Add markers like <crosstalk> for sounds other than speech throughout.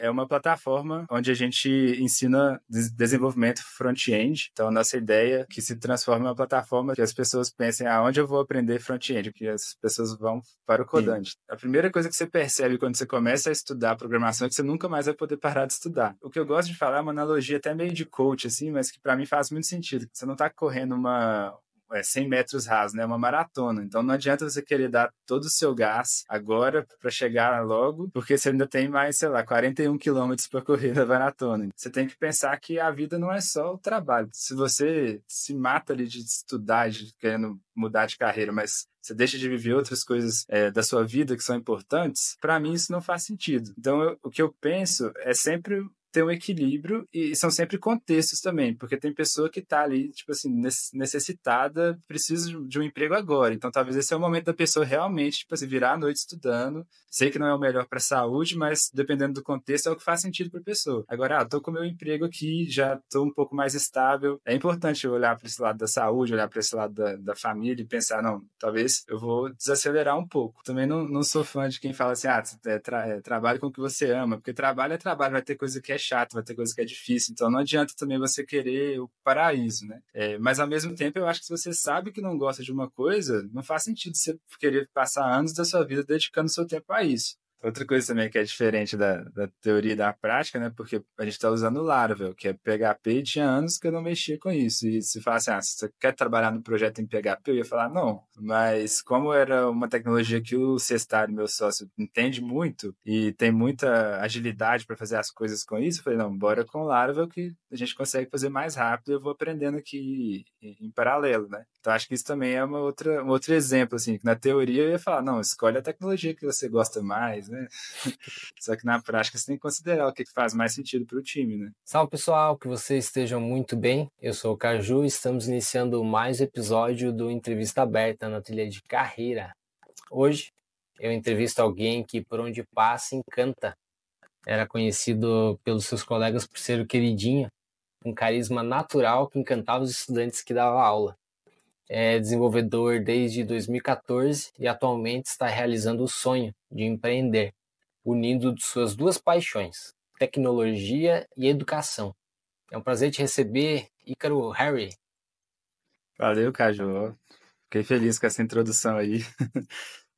é uma plataforma onde a gente ensina desenvolvimento front-end. Então, a nossa ideia é que se transforme em uma plataforma que as pessoas pensem aonde eu vou aprender front-end, que as pessoas vão para o codante. Sim. A primeira coisa que você percebe quando você começa a estudar programação é que você nunca mais vai poder parar de estudar. O que eu gosto de falar é uma analogia até meio de coach, assim, mas que para mim faz muito sentido. Você não está correndo uma, é 100 metros rasos, né? É uma maratona. Então não adianta você querer dar todo o seu gás agora para chegar logo, porque você ainda tem mais, sei lá, 41 quilômetros para correr na maratona. Você tem que pensar que a vida não é só o trabalho. Se você se mata ali de estudar, de querendo mudar de carreira, mas você deixa de viver outras coisas é, da sua vida que são importantes, para mim isso não faz sentido. Então, eu, o que eu penso é sempre ter um equilíbrio e são sempre contextos também, porque tem pessoa que está ali, tipo assim, necessitada, precisa de um emprego agora. Então, talvez esse é o momento da pessoa realmente, tipo assim, virar à noite estudando. Sei que não é o melhor para a saúde, mas dependendo do contexto, é o que faz sentido para a pessoa. Agora, ah, tô com meu emprego aqui, já tô um pouco mais estável. É importante olhar para esse lado da saúde, olhar para esse lado da, da família e pensar, não, talvez eu vou desacelerar um pouco. Também não, não sou fã de quem fala assim, ah, é, tra é, trabalho com o que você ama, porque trabalho é trabalho, vai ter coisa que é chato, vai ter coisa que é difícil. Então não adianta também você querer o paraíso, né? É, mas ao mesmo tempo, eu acho que se você sabe que não gosta de uma coisa, não faz sentido você querer passar anos da sua vida dedicando seu tempo a isso. Outra coisa também que é diferente da, da teoria e da prática, né? Porque a gente está usando o Laravel, que é PHP, e tinha anos que eu não mexia com isso. E se fala assim, ah, você quer trabalhar no projeto em PHP, eu ia falar não. Mas como era uma tecnologia que o Cestário, meu sócio, entende muito e tem muita agilidade para fazer as coisas com isso, eu falei, não, bora com o Laravel que a gente consegue fazer mais rápido e eu vou aprendendo aqui em paralelo, né? Então acho que isso também é uma outra, um outro exemplo, assim, que na teoria eu ia falar, não, escolhe a tecnologia que você gosta mais, né? <laughs> Só que na prática você tem que considerar o que faz mais sentido para o time, né? Salve pessoal, que vocês estejam muito bem. Eu sou o Caju e estamos iniciando mais um episódio do Entrevista Aberta na trilha de carreira. Hoje eu entrevisto alguém que por onde passa encanta. Era conhecido pelos seus colegas por ser o queridinho, um carisma natural que encantava os estudantes que dava aula é desenvolvedor desde 2014 e atualmente está realizando o sonho de empreender, unindo suas duas paixões, tecnologia e educação. É um prazer te receber, Ícaro Harry. Valeu, Caju. Fiquei feliz com essa introdução aí. <laughs>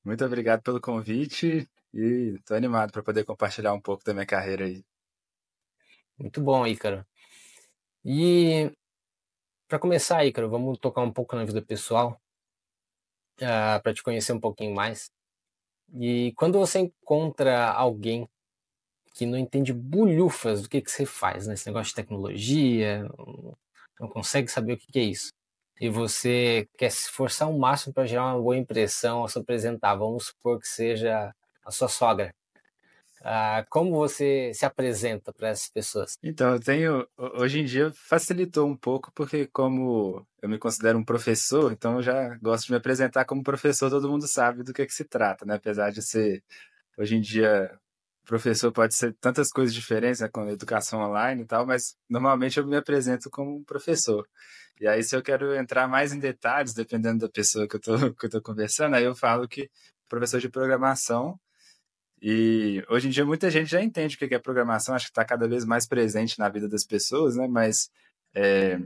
Muito obrigado pelo convite e estou animado para poder compartilhar um pouco da minha carreira aí. Muito bom, Ícaro. E para começar, Ícaro, vamos tocar um pouco na vida pessoal, uh, ah, para te conhecer um pouquinho mais. E quando você encontra alguém que não entende bulhufas do que, que você faz, né? Esse negócio de tecnologia, não consegue saber o que, que é isso. E você quer se esforçar ao máximo para gerar uma boa impressão ao se apresentar. Vamos supor que seja a sua sogra. Ah, como você se apresenta para essas pessoas? Então, eu tenho. Hoje em dia facilitou um pouco, porque, como eu me considero um professor, então eu já gosto de me apresentar como professor, todo mundo sabe do que, é que se trata, né? Apesar de ser. Hoje em dia, professor pode ser tantas coisas diferentes, né, com educação online e tal, mas normalmente eu me apresento como um professor. E aí, se eu quero entrar mais em detalhes, dependendo da pessoa que eu <laughs> estou conversando, aí eu falo que professor de programação e hoje em dia muita gente já entende o que é programação, acho que está cada vez mais presente na vida das pessoas, né? Mas é,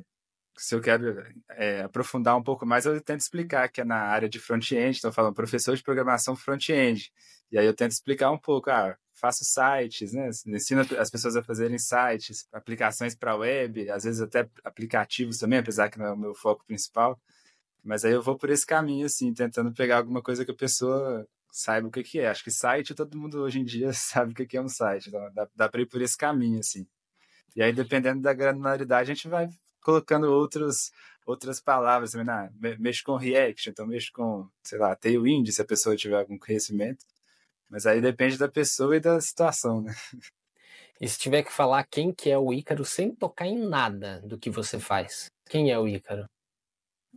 se eu quero é, aprofundar um pouco mais, eu tento explicar que é na área de front-end, então falando professor de programação front-end. E aí eu tento explicar um pouco, ah, faço sites, né? Ensino as pessoas a fazerem sites, aplicações para web, às vezes até aplicativos também, apesar que não é o meu foco principal. Mas aí eu vou por esse caminho, assim, tentando pegar alguma coisa que a pessoa saiba o que, que é. Acho que site, todo mundo hoje em dia <laughs> sabe o que, que é um site. Então dá, dá para ir por esse caminho, assim. E aí, dependendo da granularidade, a gente vai colocando outros, outras palavras. Também, ah, com React, então mexo com, sei lá, Tailwind, se a pessoa tiver algum conhecimento. Mas aí depende da pessoa e da situação, né? E se tiver que falar quem que é o Ícaro sem tocar em nada do que você faz, quem é o Ícaro?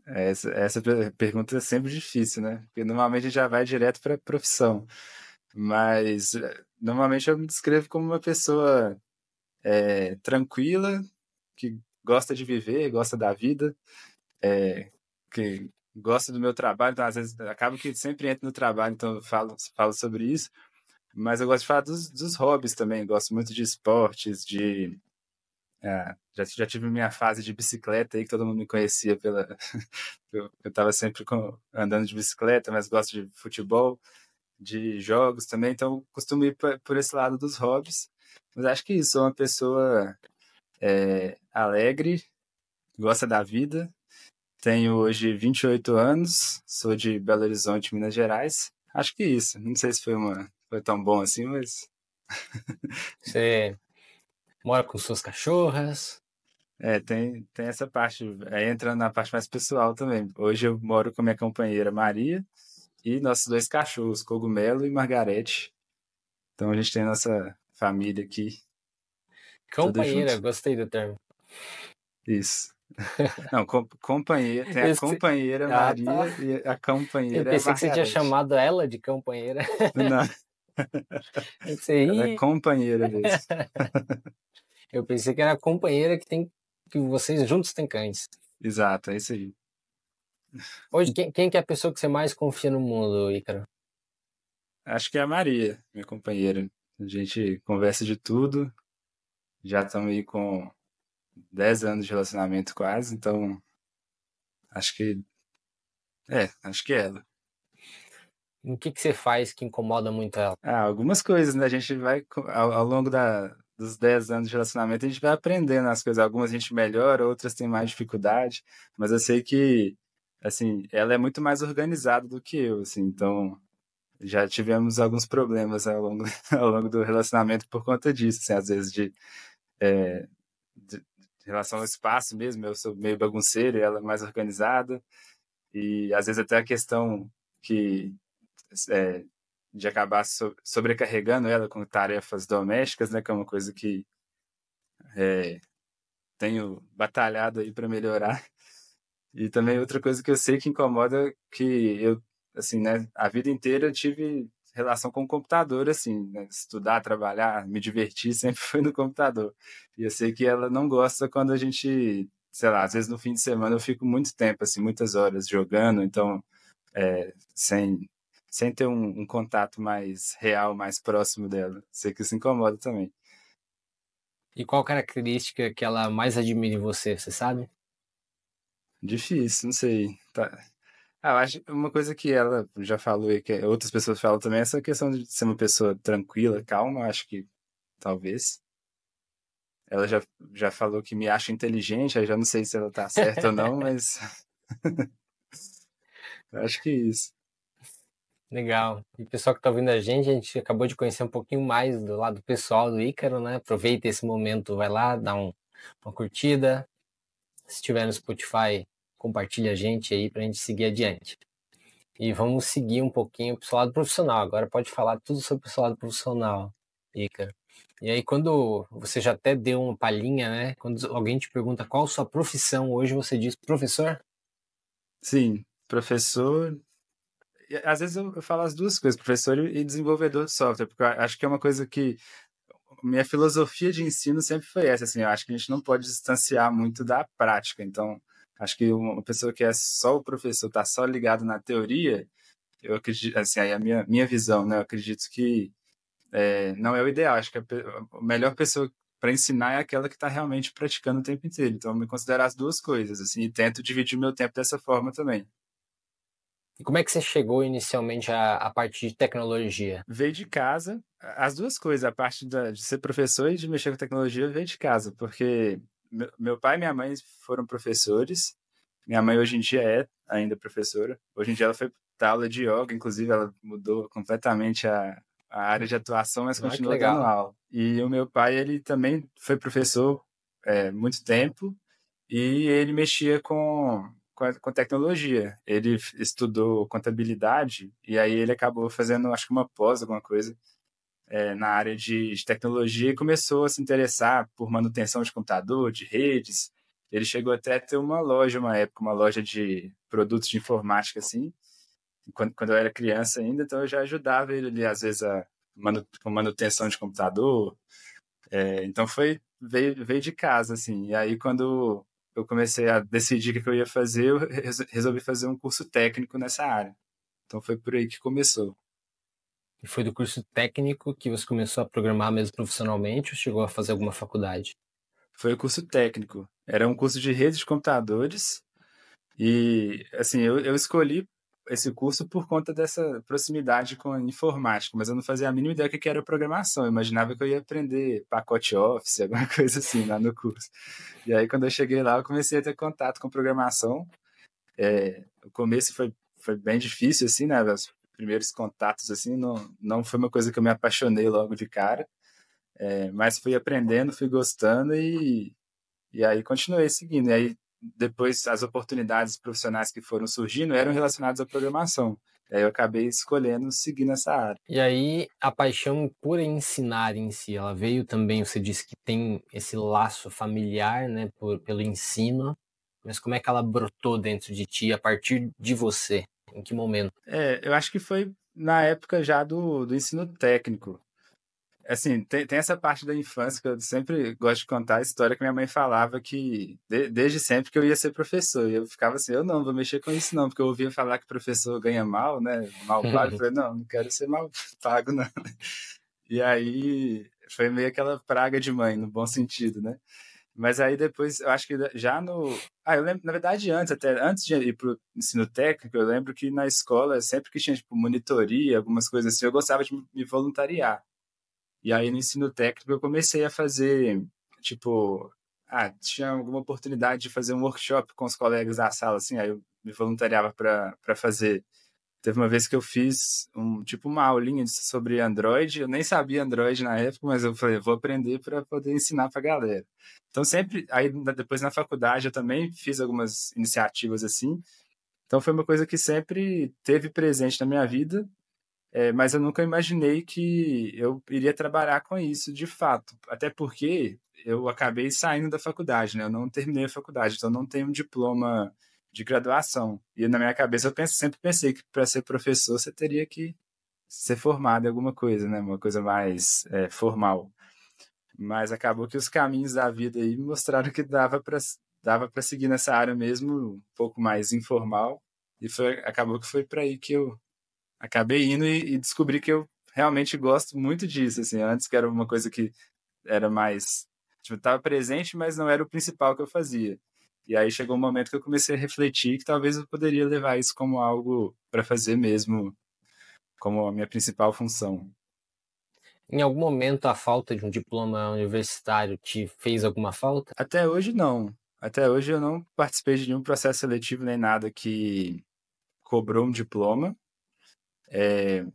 Essa, essa pergunta é sempre difícil, né? Porque normalmente a gente já vai direto para profissão. Mas eh, normalmente eu me descrevo como uma pessoa é, tranquila, que gosta de viver, gosta da vida, é, que gosta do meu trabalho. Então, às vezes, acabo que sempre entro no trabalho, então eu falo, falo sobre isso. Mas eu gosto de falar dos, dos hobbies também. Gosto muito de esportes, de. É, já, já tive minha fase de bicicleta aí, que todo mundo me conhecia pela. <laughs> eu estava sempre com, andando de bicicleta, mas gosto de futebol, de jogos também, então costumo ir por, por esse lado dos hobbies. Mas acho que sou uma pessoa é, alegre, gosta da vida. Tenho hoje 28 anos, sou de Belo Horizonte, Minas Gerais. Acho que isso. Não sei se foi uma foi tão bom assim, mas. Você mora com suas cachorras? É, tem, tem essa parte. Aí entra na parte mais pessoal também. Hoje eu moro com minha companheira Maria e nossos dois cachorros, Cogumelo e Margarete. Então a gente tem nossa família aqui. Companheira, gostei do termo. Isso. <laughs> Não, com, companheira, tem a companheira ah, Maria tá. e a companheira. Eu pensei que você tinha chamado ela de companheira. Não. <laughs> Pensei, ela é companheira <laughs> desse. Eu pensei que era a companheira que tem que vocês juntos têm cães. Exato, é isso aí. Hoje, quem, quem que é a pessoa que você mais confia no mundo, Ícaro? Acho que é a Maria, minha companheira. A gente conversa de tudo. Já estamos aí com 10 anos de relacionamento quase, então acho que é, acho que é ela. O que, que você faz que incomoda muito ela? Ah, algumas coisas, né? A gente vai, ao, ao longo da, dos 10 anos de relacionamento, a gente vai aprendendo as coisas. Algumas a gente melhora, outras tem mais dificuldade. Mas eu sei que, assim, ela é muito mais organizada do que eu, assim. Então, já tivemos alguns problemas ao longo, <laughs> ao longo do relacionamento por conta disso, assim, às vezes de, é, de, relação ao espaço mesmo. Eu sou meio bagunceiro e ela é mais organizada. E, às vezes, até a questão que é, de acabar so, sobrecarregando ela com tarefas domésticas, né, que é uma coisa que é, tenho batalhado aí para melhorar. E também outra coisa que eu sei que incomoda que eu assim, né, a vida inteira tive relação com o computador assim, né, estudar, trabalhar, me divertir <laughs> sempre foi no computador. E eu sei que ela não gosta quando a gente, sei lá, às vezes no fim de semana eu fico muito tempo assim, muitas horas jogando, então é, sem sem ter um, um, contato mais real, mais próximo dela. Sei que isso incomoda também. E qual característica que ela mais admira em você, você sabe? Difícil, não sei. Tá. Ah, eu acho uma coisa que ela já falou e que outras pessoas falam também, é essa questão de ser uma pessoa tranquila, calma, acho que talvez. Ela já, já falou que me acha inteligente, aí já não sei se ela tá certa ou não, <laughs> mas. <laughs> acho que é isso. Legal. E pessoal que está ouvindo a gente, a gente acabou de conhecer um pouquinho mais do lado pessoal do Ícaro, né? Aproveita esse momento, vai lá, dá um, uma curtida. Se estiver no Spotify, compartilha a gente aí para a gente seguir adiante. E vamos seguir um pouquinho para o lado profissional. Agora pode falar tudo sobre o lado profissional, Ícaro. E aí, quando você já até deu uma palhinha, né? Quando alguém te pergunta qual sua profissão, hoje você diz professor? Sim, professor às vezes eu, falo as duas coisas, professor e desenvolvedor de software, porque acho que é uma coisa que minha filosofia de ensino sempre foi essa, assim, eu acho que a gente não pode distanciar muito da prática, então acho que uma pessoa que é só o professor, está só ligado na teoria, eu acredito, assim, aí a minha, minha visão, né, eu acredito que é, não é o ideal, acho que a, a melhor pessoa para ensinar é aquela que está realmente praticando o tempo inteiro, então eu me considero as duas coisas, assim, e tento dividir meu tempo dessa forma também. E como é que você chegou inicialmente à, à parte de tecnologia? Veio de casa. As duas coisas, a parte da, de ser professor e de mexer com tecnologia, veio de casa, porque meu, meu pai e minha mãe foram professores. Minha mãe hoje em dia é ainda professora. Hoje em dia ela foi para aula de yoga, inclusive ela mudou completamente a, a área de atuação, mas ah, continua dando aula. E o meu pai, ele também foi professor é, muito tempo e ele mexia com com, a, com tecnologia. Ele estudou contabilidade e aí ele acabou fazendo, acho que uma pós, alguma coisa, é, na área de, de, tecnologia e começou a se interessar por manutenção de computador, de redes. Ele chegou até a ter uma loja, uma época, uma loja de produtos de informática, assim, quando, quando eu era criança ainda, então eu já ajudava ele às vezes, a, manu, com manutenção de computador. É, então foi, veio, veio de casa, assim. E aí, quando eu comecei a decidir o que eu ia fazer, eu resolvi fazer um curso técnico nessa área. Então foi por aí que começou. E foi do curso técnico que você começou a programar mesmo profissionalmente ou chegou a fazer alguma faculdade? Foi o curso técnico. Era um curso de redes de computadores. E, assim, eu, eu escolhi esse curso por conta dessa proximidade com a informática, mas eu não fazia a mínima ideia do que era programação. Eu imaginava que eu ia aprender pacote Office, <laughs> alguma coisa assim lá no curso. E aí, quando eu cheguei lá, eu comecei a ter contato com programação. É, o começo foi, foi bem difícil, assim, né? Os primeiros contatos, assim, não, não foi uma coisa que eu me apaixonei logo de cara. É, mas fui aprendendo, fui gostando e, e aí continuei seguindo. E aí depois as oportunidades profissionais que foram surgindo eram relacionadas à programação. Aí eu acabei escolhendo seguir nessa área. E aí a paixão por ensinar em si, ela veio também, você disse que tem esse laço familiar, né, por, pelo ensino, mas como é que ela brotou dentro de ti a partir de você? Em que momento? É, eu acho que foi na época já do, do ensino técnico assim, tem, tem, essa parte da infância que eu sempre gosto de contar a história que minha mãe falava que de, desde sempre que eu ia ser professor. E eu ficava assim, eu não vou mexer com isso não, porque eu ouvia falar que professor ganha mal, né? Mal pago. eu falei, não, não quero ser mal <laughs> pago, não. E aí foi meio aquela praga de mãe, no bom sentido, né? Mas aí depois, eu acho que já no. Ah, eu lembro, na verdade, antes, até antes de ir para o ensino técnico, eu lembro que na escola, sempre que tinha, tipo, monitoria, algumas coisas assim, eu gostava de me voluntariar. E aí no ensino técnico eu comecei a fazer, tipo, ah, tinha alguma oportunidade de fazer um workshop com os colegas da sala, assim, aí eu me voluntariava para fazer. Teve uma vez que eu fiz um tipo uma aulinha sobre Android, eu nem sabia Android na época, mas eu falei, vou aprender para poder ensinar para a galera. Então sempre, aí depois na faculdade eu também fiz algumas iniciativas assim. Então foi uma coisa que sempre teve presente na minha vida é, mas eu nunca imaginei que eu iria trabalhar com isso de fato. Até porque eu acabei saindo da faculdade, né? Eu não terminei a faculdade, então não tenho um diploma de graduação. E na minha cabeça eu penso, sempre pensei que para ser professor você teria que ser formado em alguma coisa, né? Uma coisa mais é, formal. Mas acabou que os caminhos da vida aí mostraram que dava para dava para seguir nessa área mesmo, um pouco mais informal. E foi, acabou que foi para aí que eu acabei indo e, e, descobri que eu realmente gosto muito disso, assim, antes que era uma coisa que era mais, tipo, estava presente, mas não era o principal que eu fazia. E aí chegou um momento que eu comecei a refletir que talvez eu poderia levar isso como algo para fazer mesmo, como a minha principal função. Em algum momento a falta de um diploma universitário te fez alguma falta? Até hoje não. Até hoje eu não participei de nenhum processo seletivo nem nada que cobrou um diploma. É,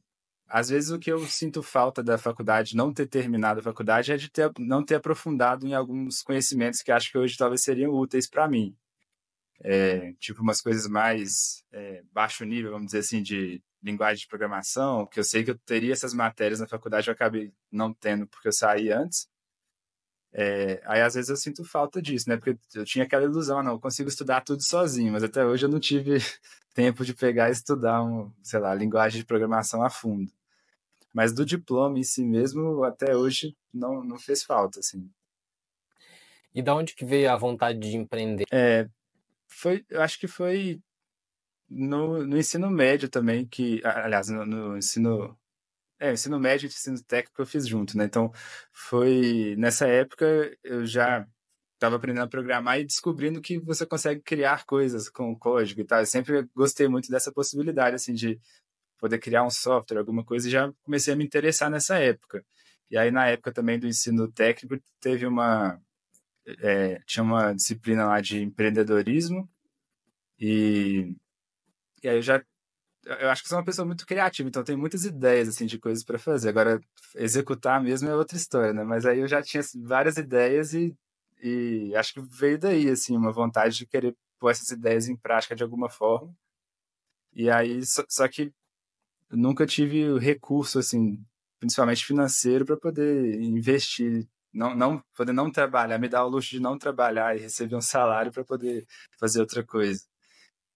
às vezes o que eu sinto falta da faculdade, não ter terminado a faculdade, é de ter, não ter aprofundado em alguns conhecimentos que acho que hoje talvez seriam úteis para mim. É, tipo umas coisas mais é, baixo nível, vamos dizer assim, de linguagem de programação, que eu sei que eu teria essas matérias na faculdade, eu acabei não tendo porque eu saí antes. É, aí às vezes eu sinto falta disso, né? Porque eu tinha aquela ilusão, ah, não, eu consigo estudar tudo sozinho, mas até hoje eu não tive <laughs> tempo de pegar e estudar, um, sei lá, linguagem de programação a fundo. Mas do diploma em si mesmo, até hoje, não, não fez falta, assim. E da onde que veio a vontade de empreender? É, foi, eu acho que foi no, no ensino médio também, que, aliás, no, no ensino é, ensino médio e ensino técnico eu fiz junto, né? Então, foi nessa época eu já estava aprendendo a programar e descobrindo que você consegue criar coisas com código e tal. Eu sempre gostei muito dessa possibilidade, assim, de poder criar um software, alguma coisa, e já comecei a me interessar nessa época. E aí, na época também do ensino técnico, teve uma. É, tinha uma disciplina lá de empreendedorismo, e, e aí eu já eu acho que sou uma pessoa muito criativa, então tenho muitas ideias assim de coisas para fazer. Agora executar mesmo é outra história, né? Mas aí eu já tinha várias ideias e, e acho que veio daí assim uma vontade de querer pôr essas ideias em prática de alguma forma. E aí só, só que nunca tive recurso assim, principalmente financeiro para poder investir não, não poder não trabalhar, me dar o luxo de não trabalhar e receber um salário para poder fazer outra coisa.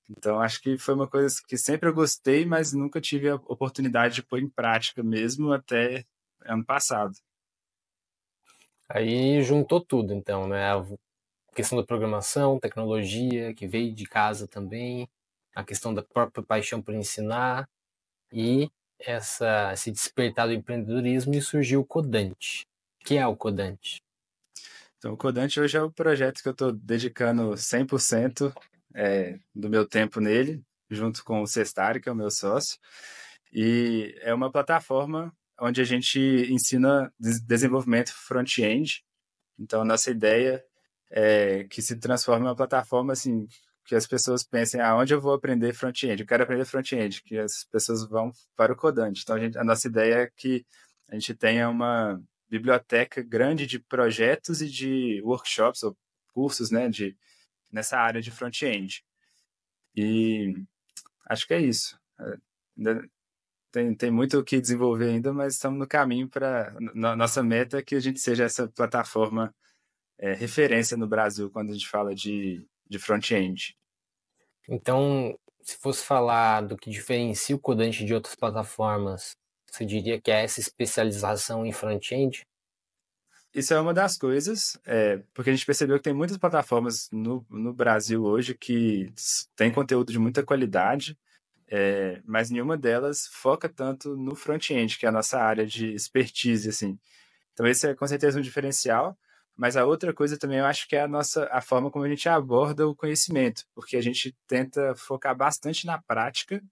Então, acho que foi uma coisa que sempre eu gostei, mas nunca tive a oportunidade de pôr em prática mesmo até ano passado. Aí juntou tudo, então, né? A questão da programação, tecnologia, que veio de casa também, a questão da própria paixão por ensinar e essa, esse despertar do empreendedorismo e surgiu o Codante. O que é o Codante? Então, o Codante hoje é o projeto que eu estou dedicando 100% é, do meu tempo nele, junto com o Cestari, que é o meu sócio. E é uma plataforma onde a gente ensina desenvolvimento front-end. Então, nossa ideia é que se transforme em uma plataforma assim que as pessoas pensem aonde ah, eu vou aprender front-end. Eu quero aprender front-end, que as pessoas vão para o Codante. Então, a, gente, a nossa ideia é que a gente tenha uma biblioteca grande de projetos e de workshops ou cursos, né, de nessa área de front-end. E acho que é isso. É, tem, tem muito o que desenvolver ainda, mas estamos no caminho para. Nossa meta é que a gente seja essa plataforma é, referência no Brasil quando a gente fala de, de front-end. Então, se fosse falar do que diferencia o Codante de outras plataformas, você diria que é essa especialização em front-end? Isso é uma das coisas, é, porque a gente percebeu que tem muitas plataformas no, no Brasil hoje que tem conteúdo de muita qualidade, é, mas nenhuma delas foca tanto no front-end, que é a nossa área de expertise, assim. Então esse é com certeza um diferencial, mas a outra coisa também eu acho que é a nossa a forma como a gente aborda o conhecimento, porque a gente tenta focar bastante na prática.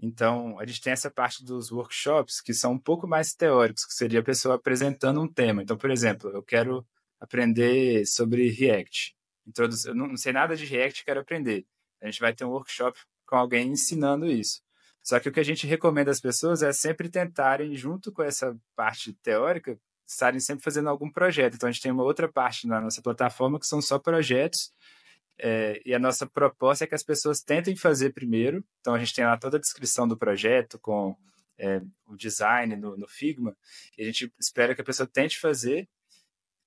Então, a gente tem essa parte dos workshops que são um pouco mais teóricos, que seria a pessoa apresentando um tema. Então, por exemplo, eu quero aprender sobre React. Eu não sei nada de React, quero aprender. A gente vai ter um workshop com alguém ensinando isso. Só que o que a gente recomenda às pessoas é sempre tentarem, junto com essa parte teórica, estarem sempre fazendo algum projeto. Então, a gente tem uma outra parte na nossa plataforma que são só projetos. É, e a nossa proposta é que as pessoas tentem fazer primeiro. Então, a gente tem lá toda a descrição do projeto com é, o design no, no Figma. E a gente espera que a pessoa tente fazer.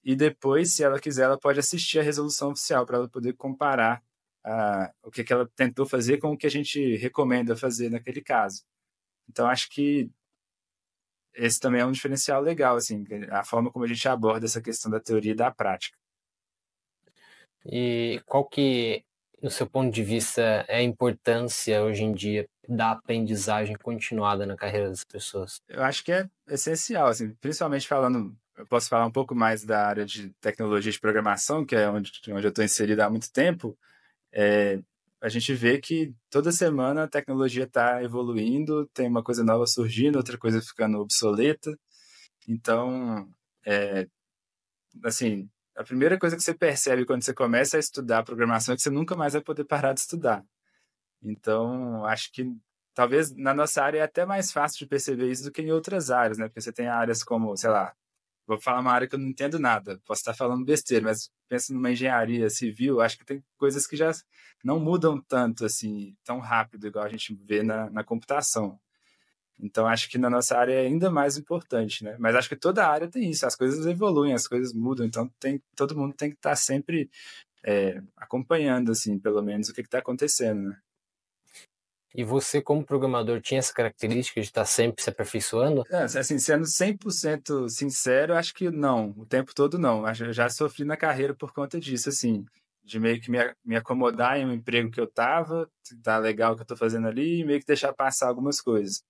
E depois, se ela quiser, ela pode assistir a resolução oficial para ela poder comparar a, o que, que ela tentou fazer com o que a gente recomenda fazer naquele caso. Então, acho que esse também é um diferencial legal, assim, a forma como a gente aborda essa questão da teoria e da prática. E qual que, no seu ponto de vista, é a importância hoje em dia da aprendizagem continuada na carreira das pessoas? Eu acho que é essencial, assim, principalmente falando, eu posso falar um pouco mais da área de tecnologia de programação, que é onde, onde eu estou inserido há muito tempo, é, a gente vê que toda semana a tecnologia está evoluindo, tem uma coisa nova surgindo, outra coisa ficando obsoleta. Então, é, assim, a primeira coisa que você percebe quando você começa a estudar programação é que você nunca mais vai poder parar de estudar. Então, acho que talvez na nossa área é até mais fácil de perceber isso do que em outras áreas, né? Porque você tem áreas como, sei lá, vou falar uma área que eu não entendo nada, posso estar falando besteira, mas penso numa engenharia civil, acho que tem coisas que já não mudam tanto assim, tão rápido, igual a gente vê na, na computação. Então, acho que na nossa área é ainda mais importante, né? Mas acho que toda área tem isso, as coisas evoluem, as coisas mudam, então tem, todo mundo tem que estar sempre é, acompanhando, assim, pelo menos, o que está acontecendo, né? E você, como programador, tinha essa característica de estar sempre se aperfeiçoando? É, assim, sendo 100% sincero, acho que não. O tempo todo não. Eu já sofri na carreira por conta disso, assim. De meio que me, me acomodar em um emprego que eu tava, tá legal o que eu tô fazendo ali, e meio que deixar passar algumas coisas.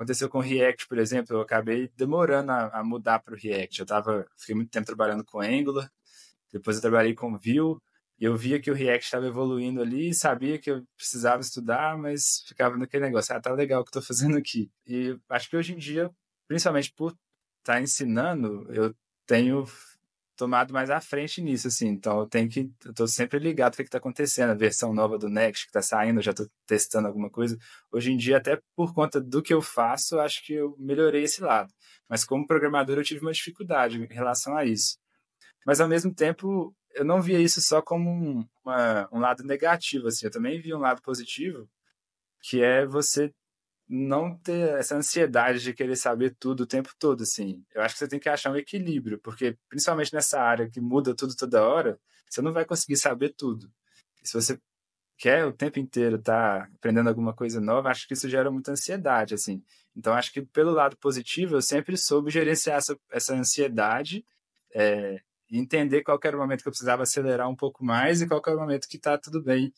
Aconteceu com React, por exemplo, eu acabei demorando a, a mudar para o React. Eu tava, fiquei muito tempo trabalhando com Angular, depois eu trabalhei com Vue, e eu via que o React estava evoluindo ali, sabia que eu precisava estudar, mas ficava naquele negócio, ah, tá legal o que estou fazendo aqui. E acho que hoje em dia, principalmente por estar tá ensinando, eu tenho tomado mais à frente nisso, assim. Então eu tenho que, eu tô sempre ligado o que está acontecendo, a versão nova do Next que está saindo, eu já estou testando alguma coisa. Hoje em dia, até por conta do que eu faço, acho que eu melhorei esse lado. Mas como programador, eu tive uma dificuldade em relação a isso. Mas ao mesmo tempo, eu não via isso só como um, uma, um lado negativo, assim, eu também via um lado positivo, que é você não ter essa ansiedade de querer saber tudo o tempo todo, assim. Eu acho que você tem que achar um equilíbrio, porque principalmente nessa área que muda tudo toda hora, você não vai conseguir saber tudo. E se você quer o tempo inteiro estar tá aprendendo alguma coisa nova, acho que isso gera muita ansiedade, assim. Então, acho que pelo lado positivo, eu sempre soube gerenciar essa, essa ansiedade é, entender qual era o momento que eu precisava acelerar um pouco mais e qual era o momento que está tudo bem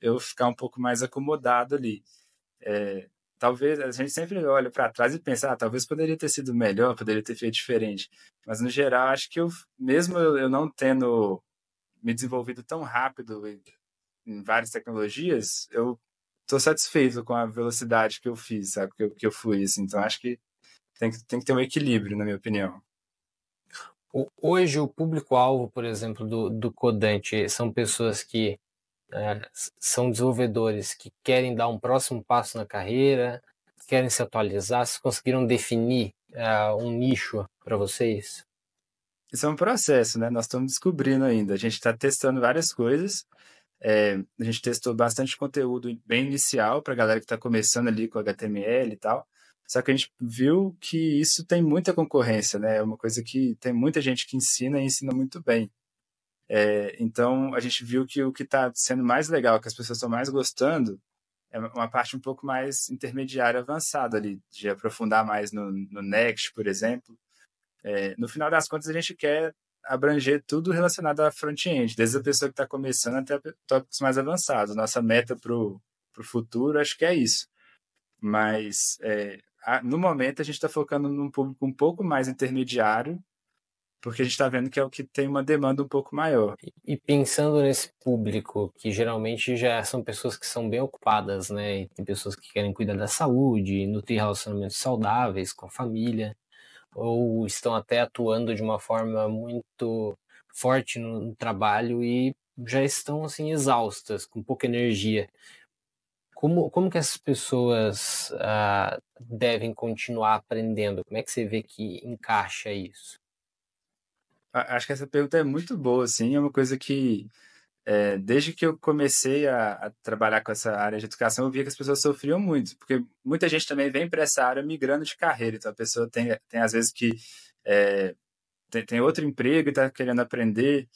eu ficar um pouco mais acomodado ali. É, talvez a gente sempre olha para trás e pensa, ah, talvez poderia ter sido melhor, poderia ter feito diferente. Mas no geral, acho que eu, mesmo eu não tendo me desenvolvido tão rápido em várias tecnologias, eu estou satisfeito com a velocidade que eu fiz, sabe, que eu, que eu fui. Assim. Então acho que tem, que tem que ter um equilíbrio, na minha opinião. Hoje, o público-alvo, por exemplo, do, do Codante são pessoas que é, são desenvolvedores que querem dar um próximo passo na carreira, querem se atualizar, se conseguiram definir uh, um nicho para vocês? Isso é um processo, né? Nós estamos descobrindo ainda. A gente está testando várias coisas. É, a gente testou bastante conteúdo bem inicial para a galera que está começando ali com HTML e tal. Só que a gente viu que isso tem muita concorrência, né? É uma coisa que tem muita gente que ensina e ensina muito bem. É, então, a gente viu que o que está sendo mais legal, que as pessoas estão mais gostando, é uma parte um pouco mais intermediária, avançada ali, de aprofundar mais no, no Next, por exemplo. É, no final das contas, a gente quer abranger tudo relacionado à front-end, desde a pessoa que está começando até tópicos mais avançados. Nossa meta para o futuro, acho que é isso. Mas, é, no momento, a gente está focando num público um pouco mais intermediário, porque a gente está vendo que é o que tem uma demanda um pouco maior. E pensando nesse público, que geralmente já são pessoas que são bem ocupadas, né? E tem pessoas que querem cuidar da saúde, nutrir relacionamentos saudáveis com a família, ou estão até atuando de uma forma muito forte no, no trabalho e já estão assim exaustas, com pouca energia. Como, como que essas pessoas uh, devem continuar aprendendo? Como é que você vê que encaixa isso? Acho que essa pergunta é muito boa, assim, é uma coisa que é, desde que eu comecei a, a, trabalhar com essa área de educação, eu via que as pessoas sofriam muito, porque muita gente também vem para essa área migrando de carreira, então a pessoa tem, tem às vezes que é, tem, tem, outro emprego e está querendo aprender,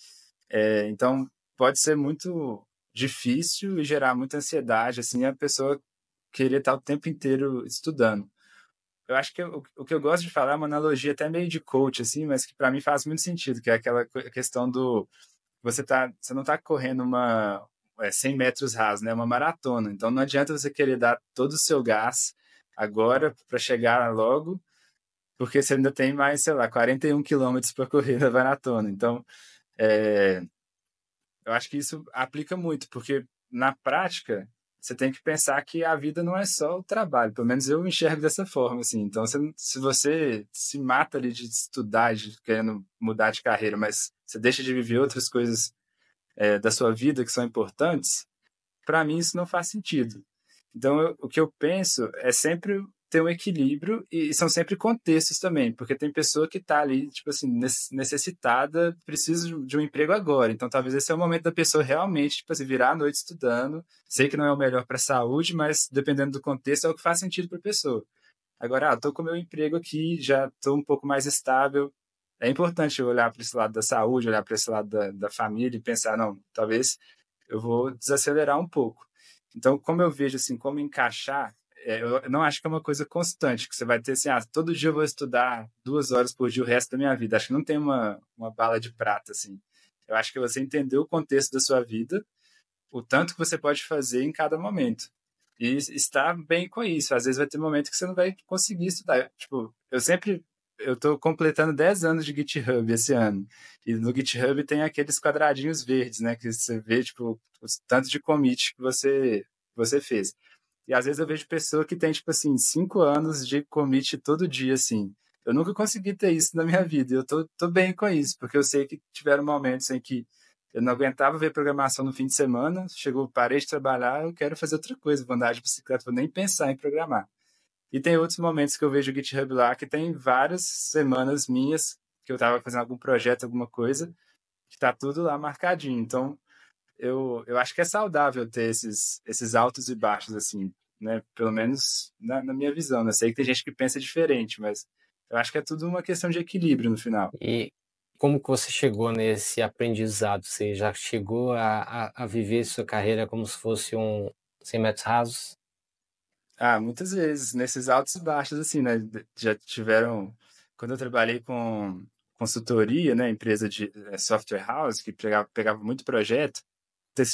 é, então pode ser muito difícil e gerar muita ansiedade, assim, a pessoa querer estar o tempo inteiro estudando eu acho que eu, o que eu gosto de falar é uma analogia até meio de coach, assim, mas que para mim faz muito sentido, que é aquela questão do você tá, você não está correndo uma é, 100 metros rasos, né, uma maratona. Então não adianta você querer dar todo o seu gás agora para chegar logo, porque você ainda tem mais, sei lá, 41 quilômetros para correr na maratona. Então, é, eu acho que isso aplica muito, porque na prática você tem que pensar que a vida não é só o trabalho. Pelo menos eu enxergo dessa forma, assim. Então, você, se você se mata ali de estudar, de querendo mudar de carreira, mas você deixa de viver outras coisas é, da sua vida que são importantes, para mim isso não faz sentido. Então, eu, o que eu penso é sempre ter um equilíbrio e são sempre contextos também, porque tem pessoa que está ali, tipo assim, necessitada, precisa de um emprego agora. Então, talvez esse é o momento da pessoa realmente, tipo assim, virar à noite estudando. Sei que não é o melhor para a saúde, mas dependendo do contexto, é o que faz sentido para a pessoa. Agora, ah, tô com meu emprego aqui, já estou um pouco mais estável. É importante olhar para esse lado da saúde, olhar para esse lado da, da família e pensar, não, talvez eu vou desacelerar um pouco. Então, como eu vejo assim, como encaixar eu não acho que é uma coisa constante, que você vai ter assim, ah, todo dia eu vou estudar duas horas por dia o resto da minha vida. Acho que não tem uma, uma bala de prata, assim. Eu acho que você entender o contexto da sua vida, o tanto que você pode fazer em cada momento. E estar bem com isso. Às vezes vai ter momentos que você não vai conseguir estudar. Tipo, eu sempre eu estou completando 10 anos de GitHub esse ano. E no GitHub tem aqueles quadradinhos verdes, né? Que você vê, tipo, o tanto de commit que você, você fez. E às vezes eu vejo pessoa que tem, tipo assim, cinco anos de commit todo dia, assim. Eu nunca consegui ter isso na minha vida. E eu tô, tô bem com isso, porque eu sei que tiveram momentos em que eu não aguentava ver programação no fim de semana, chegou, parei de trabalhar, eu quero fazer outra coisa, vou andar de bicicleta, vou nem pensar em programar. E tem outros momentos que eu vejo o GitHub lá, que tem várias semanas minhas, que eu estava fazendo algum projeto, alguma coisa, que tá tudo lá marcadinho. Então, eu, eu acho que é saudável ter esses, esses altos e baixos, assim, né? Pelo menos na, na minha visão. Né? Sei que tem gente que pensa diferente, mas eu acho que é tudo uma questão de equilíbrio no final. E como que você chegou nesse aprendizado? Você já chegou a, a, a viver sua carreira como se fosse um 100 metros rasos? Ah, muitas vezes, nesses altos e baixos, assim, né? Já tiveram... Quando eu trabalhei com consultoria, né? Empresa de eh, software house, que pegava, pegava muito projeto,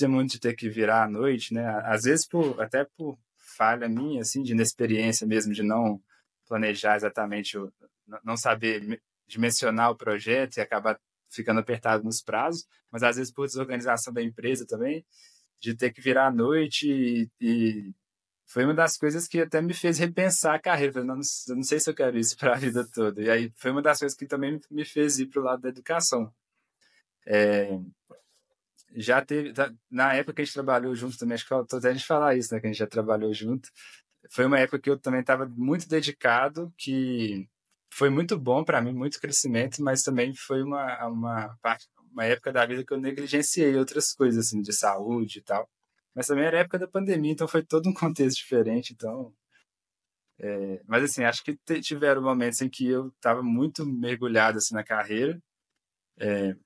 muito de ter que virar à noite, né? Às vezes por, até por falha minha, assim, de inexperiência mesmo, de não planejar exatamente, o, não saber dimensionar o projeto e acabar ficando apertado nos prazos, mas às vezes por desorganização da empresa também, de ter que virar à noite e, e foi uma das coisas que até me fez repensar a carreira. Eu não, eu não sei se eu quero isso para a vida toda. E aí foi uma das coisas que também me fez ir para o lado da educação. É, já teve, na época que a gente trabalhou junto também, acho que faltou até a gente falar isso, né, que a gente já trabalhou junto. Foi uma época que eu também estava muito dedicado, que foi muito bom para mim, muito crescimento, mas também foi uma, uma uma época da vida que eu negligenciei outras coisas, assim, de saúde e tal. Mas também era época da pandemia, então foi todo um contexto diferente, então... É, mas, assim, acho que tiveram momentos em que eu estava muito mergulhado, assim, na carreira, é,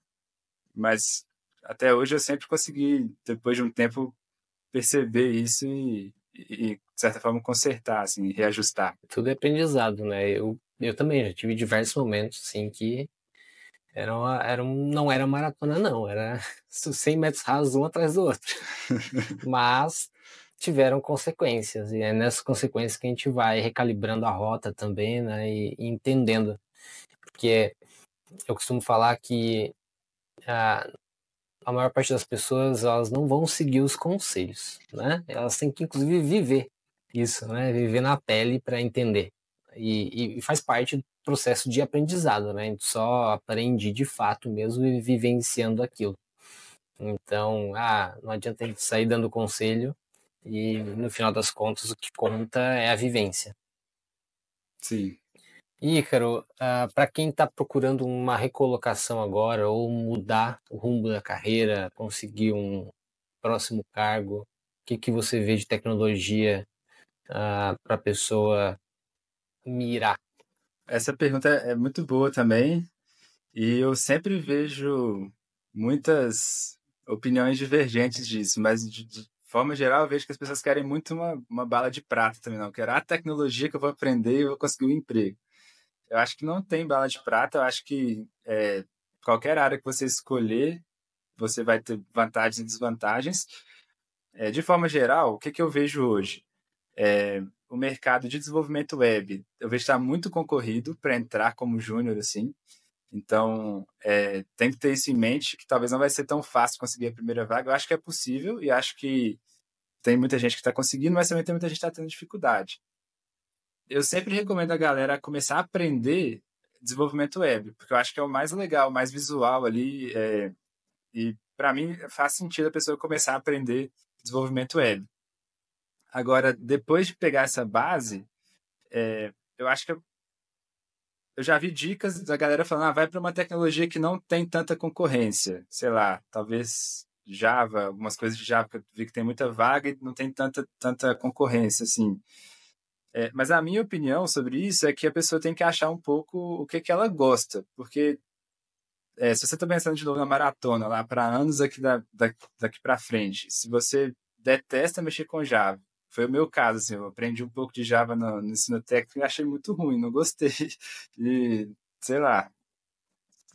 mas até hoje eu sempre consegui, depois de um tempo, perceber isso e, e de certa forma, consertar, assim, reajustar. Tudo é aprendizado, né? Eu, eu também já tive diversos momentos, assim, que era, uma, era um, não era maratona, não. Era <laughs> 100 metros rasos um atrás do outro. <laughs> Mas tiveram consequências. E é nessas consequências que a gente vai recalibrando a rota também, né? E, e entendendo. Porque eu costumo falar que a, a maior parte das pessoas elas não vão seguir os conselhos, né? Elas têm que inclusive viver isso, né? Viver na pele para entender. E, e, faz parte do processo de aprendizado, né? A gente só aprende de fato mesmo vivenciando aquilo. Então, ah, não adianta a gente sair dando conselho e no final das contas o que conta é a vivência. Sim. Ícaro, uh, ah, para quem está procurando uma recolocação agora ou mudar o rumo da carreira, conseguir um próximo cargo, o que, que você vê de tecnologia uh, ah, para a pessoa mirar? Essa pergunta é muito boa também e eu sempre vejo muitas opiniões divergentes disso, mas de, de forma geral eu vejo que as pessoas querem muito uma, uma bala de prata também, não. Quero a tecnologia que eu vou aprender e vou conseguir um emprego. Eu acho que não tem bala de prata. Eu acho que é, qualquer área que você escolher, você vai ter vantagens e desvantagens. É, de forma geral, o que, que eu vejo hoje? É, o mercado de desenvolvimento web, eu vejo estar muito concorrido para entrar como júnior, assim. Então, é, tem que ter isso em mente, que talvez não vai ser tão fácil conseguir a primeira vaga. Eu acho que é possível e acho que tem muita gente que está conseguindo, mas também tem muita gente que está tendo dificuldade eu sempre recomendo a galera começar a aprender desenvolvimento web, porque eu acho que é o mais legal, o mais visual ali. É, e para mim faz sentido a pessoa começar a aprender desenvolvimento web. Agora, depois de pegar essa base, é, eu acho que eu, eu, já vi dicas da galera falando, ah, vai para uma tecnologia que não tem tanta concorrência, sei lá, talvez Java, algumas coisas de Java que eu vi que tem muita vaga e não tem tanta tanta concorrência assim. É, mas a minha opinião sobre isso é que a pessoa tem que achar um pouco o que, que ela gosta, porque é, se você está pensando de novo na maratona, lá para anos daqui, da, daqui para frente, se você detesta mexer com Java, foi o meu caso, assim, eu aprendi um pouco de Java no, no ensino técnico e achei muito ruim, não gostei. <laughs> E, sei lá,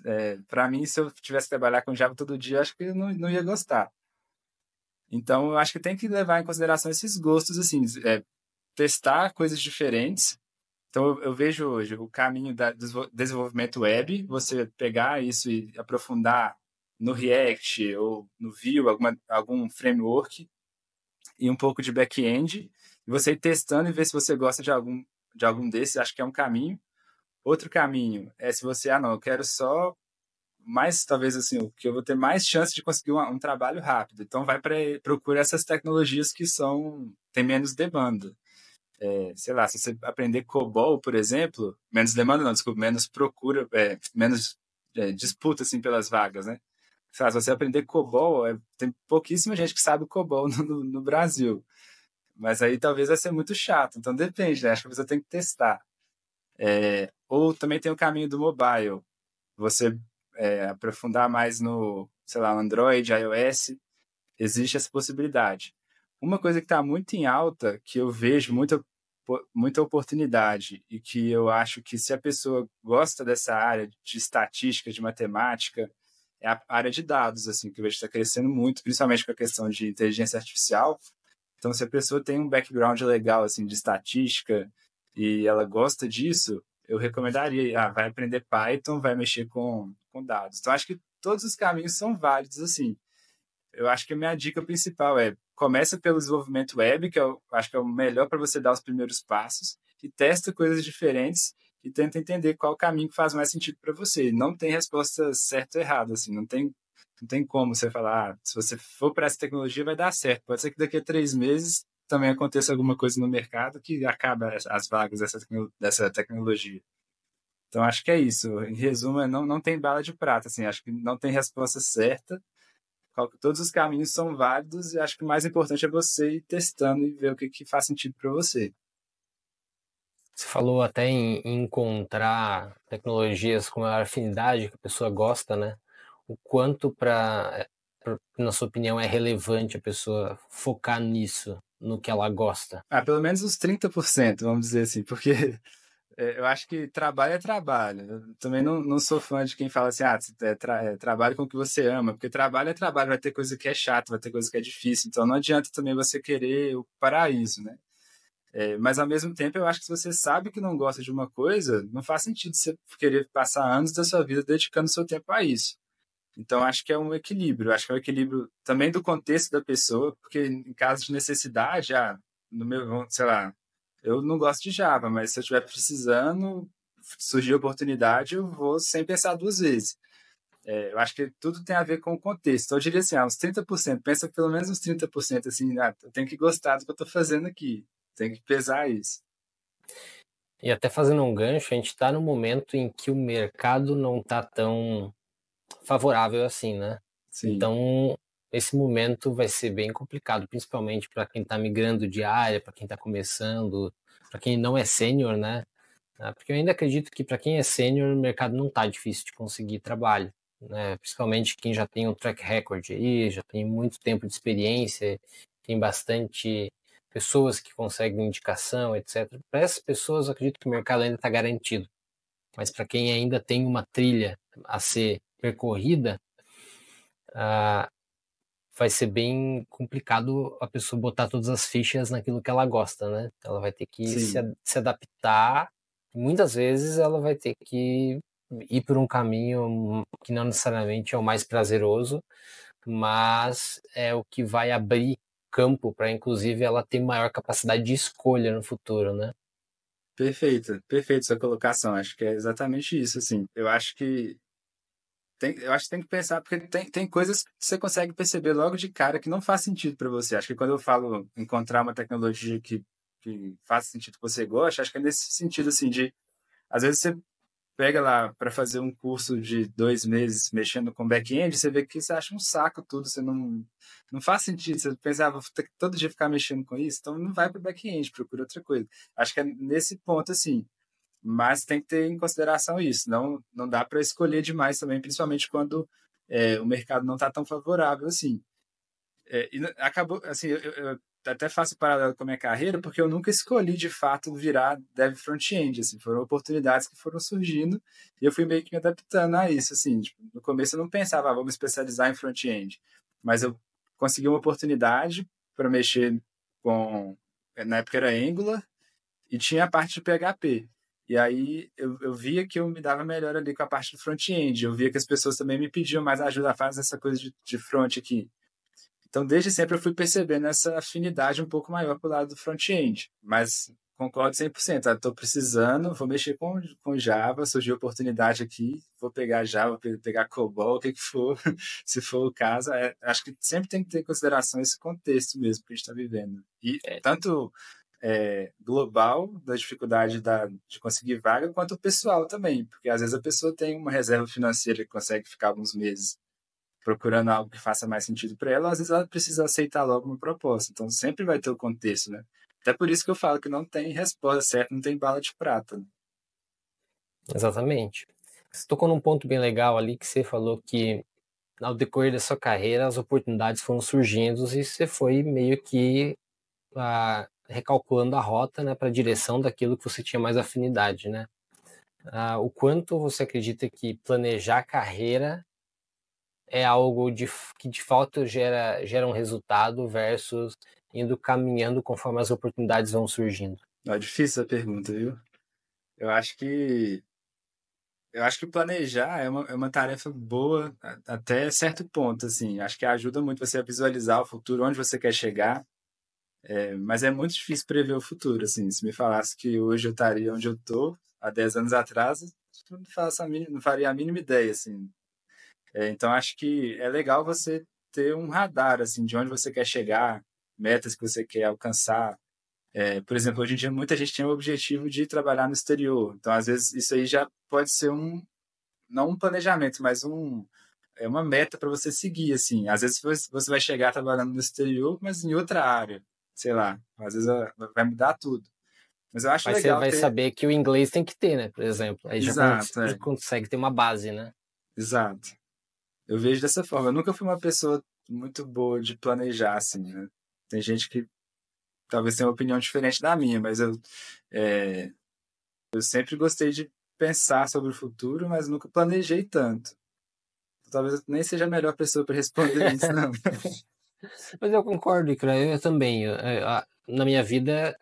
é, para mim, se eu tivesse que trabalhar com Java todo dia, acho que eu não, não ia gostar. Então, eu acho que tem que levar em consideração esses gostos, assim, é, testar coisas diferentes. Então, eu, eu vejo hoje o caminho do desenvolvimento web, você pegar isso e aprofundar no React ou no Vue, alguma, algum framework, e um pouco de back-end, e você ir testando e ver se você gosta de algum, de algum desses, acho que é um caminho. Outro caminho é se você, ah, não, eu quero só mais, talvez assim, o que eu vou ter mais chance de conseguir um, um trabalho rápido. Então, vai para procura essas tecnologias que são, tem menos demanda é, sei lá, se você aprender COBOL, por exemplo, menos demanda, não, desculpa, menos procura, é, menos é, disputa, assim, pelas vagas, né? Sei lá, se você aprender COBOL, é, tem pouquíssima gente que sabe COBOL no, no, Brasil. Mas aí talvez vai ser muito chato, então depende, né? Acho que pessoa tem que testar. É, ou também tem o caminho do mobile. Você é, aprofundar mais no, sei lá, Android, iOS, existe essa possibilidade. Uma coisa que está muito em alta, que eu vejo muita, muita oportunidade e que eu acho que se a pessoa gosta dessa área de estatística, de matemática, é a área de dados, assim, que eu vejo que está crescendo muito, principalmente com a questão de inteligência artificial. Então, se a pessoa tem um background legal, assim, de estatística e ela gosta disso, eu recomendaria, ah, vai aprender Python, vai mexer com, com dados. Então, acho que todos os caminhos são válidos, assim. Eu acho que a minha dica principal é começa pelo desenvolvimento web, que eu acho que é o melhor para você dar os primeiros passos, e testa coisas diferentes e tenta entender qual caminho que faz mais sentido para você. Não tem resposta certa ou errada, assim, não tem não tem como você falar, ah, se você for para essa tecnologia vai dar certo. Pode ser que daqui a três meses também aconteça alguma coisa no mercado que acaba as vagas dessa, dessa tecnologia. Então acho que é isso. Em resumo, não, não tem bala de prata. Assim, acho que não tem resposta certa. Todos os caminhos são válidos e acho que o mais importante é você ir testando e ver o que, que faz sentido para você. Você falou até em encontrar tecnologias com maior afinidade que a pessoa gosta, né? o quanto para na sua opinião é relevante a pessoa focar nisso, no que ela gosta? Ah, pelo menos uns 30%, vamos dizer assim, porque é, eu acho que trabalho é trabalho. Eu também não, não sou fã de quem fala assim, ah, é, tra é, trabalho com o que você ama, porque trabalho é trabalho, vai ter coisa que é chata, vai ter coisa que é difícil, então não adianta também você querer o paraíso, né? É, mas ao mesmo tempo, eu acho que se você sabe que não gosta de uma coisa, não faz sentido você querer passar anos da sua vida dedicando seu tempo a isso. Então, acho que é um equilíbrio. Acho que é um equilíbrio também do contexto da pessoa, porque em caso de necessidade, ah, no meu, sei lá, eu não gosto de Java, mas se eu estiver precisando, surgir oportunidade, eu vou sem pensar duas vezes. É, eu acho que tudo tem a ver com o contexto. Eu diria assim, ah, uns 30%, pensa pelo menos uns 30%, assim, ah, eu tenho que gostar do que eu estou fazendo aqui, tem que pesar isso. E até fazendo um gancho, a gente está no momento em que o mercado não está tão favorável assim, né? Sim. Então, esse momento vai ser bem complicado, principalmente para quem está migrando de área, para quem está começando, para quem não é sênior, né? Ah, porque eu ainda acredito que para quem é sênior, o mercado não está difícil de conseguir trabalho, né? Principalmente quem já tem um track record aí, já tem muito tempo de experiência, tem bastante pessoas que conseguem indicação, etc. Para essas pessoas, eu acredito que o mercado ainda está garantido. Mas para quem ainda tem uma trilha a ser percorrida, ah, vai ser bem complicado a pessoa botar todas as fichas naquilo que ela gosta, né? Ela vai ter que se, se, adaptar. Muitas vezes ela vai ter que ir por um caminho que não necessariamente é o mais prazeroso, mas é o que vai abrir campo para, inclusive, ela ter maior capacidade de escolha no futuro, né? Perfeito, perfeito sua colocação. Acho que é exatamente isso, assim. Eu acho que tem, eu acho que tem que pensar, porque tem, tem coisas que você consegue perceber logo de cara que não faz sentido para você. Acho que quando eu falo encontrar uma tecnologia que, que faz sentido que você gosta, acho que é nesse sentido, assim, de. Às vezes você pega lá para fazer um curso de dois meses mexendo com back-end, você vê que você acha um saco tudo, você não. Não faz sentido. Você pensava, ah, vou ter que todo dia ficar mexendo com isso, então não vai para back-end, procura outra coisa. Acho que é nesse ponto, assim mas tem que ter em consideração isso. Não, não dá para escolher demais também, principalmente quando é, o mercado não está tão favorável assim. É, e acabou, assim, eu, eu, até faço paralelo com a minha carreira, porque eu nunca escolhi de fato virar dev front-end. Assim, foram oportunidades que foram surgindo e eu fui meio que me adaptando a isso. Assim, tipo, no começo eu não pensava, ah, especializar em front-end, mas eu consegui uma oportunidade para mexer com. Na época era Angular e tinha a parte de PHP. E aí eu, eu via que eu me dava melhor ali com a parte do front-end. Eu via que as pessoas também me pediam mais ajuda, faz essa coisa de, de front aqui. Então, desde sempre eu fui percebendo essa afinidade um pouco maior para o lado do front-end. Mas concordo 100%. Estou precisando, vou mexer com, com Java, surgiu oportunidade aqui, vou pegar Java, vou pegar COBOL, o que, que for, <laughs> se for o caso. É, acho que sempre tem que ter em consideração esse contexto mesmo que a gente está vivendo. E é. tanto é, global da dificuldade da, de conseguir vaga, quanto pessoal também, porque às vezes a pessoa tem uma reserva financeira que consegue ficar alguns meses procurando algo que faça mais sentido para ela, às vezes ela precisa aceitar logo uma proposta. Então sempre vai ter o contexto, né? Até por isso que eu falo que não tem resposta certa, não tem bala de prata. Né? Exatamente. Você tocou num ponto bem legal ali que você falou que ao decorrer da sua carreira as oportunidades foram surgindo e você foi meio que ah, recalculando a rota né, para a direção daquilo que você tinha mais afinidade, né? Ah, o quanto você acredita que planejar carreira é algo de, que de fato gera, gera um resultado versus indo caminhando conforme as oportunidades vão surgindo? É difícil a pergunta, viu? Eu acho que eu acho que planejar é uma, é uma tarefa boa até certo ponto, assim. Acho que ajuda muito você a visualizar o futuro, onde você quer chegar. É, mas é muito difícil prever o futuro, assim. Se me falasse que hoje eu estaria onde eu estou, há 10 anos atrás, eu não, faço a mínima, não faria a mínima ideia, assim. É, então, acho que é legal você ter um radar, assim, de onde você quer chegar, metas que você quer alcançar. É, por exemplo, hoje em dia muita gente tem o objetivo de trabalhar no exterior. Então, às vezes, isso aí já pode ser um, não um planejamento, mas um, é uma meta para você seguir, assim. Às vezes você vai chegar trabalhando no exterior, mas em outra área, sei lá. Às vezes vai mudar tudo. Mas eu acho mas legal. Você vai ter... saber que o inglês tem que ter, né? Por exemplo. Aí Exato, já consegue, é. consegue ter uma base, né? Exato. Eu vejo dessa forma. Eu nunca fui uma pessoa muito boa de planejar, assim, né? Tem gente que talvez tenha uma opinião diferente da minha, mas eu, é, eu sempre gostei de pensar sobre o futuro, mas nunca planejei tanto. Talvez eu nem seja a melhor pessoa para responder <laughs> isso, não. Mas eu concordo, Icra, eu também. Eu, eu, na minha vida,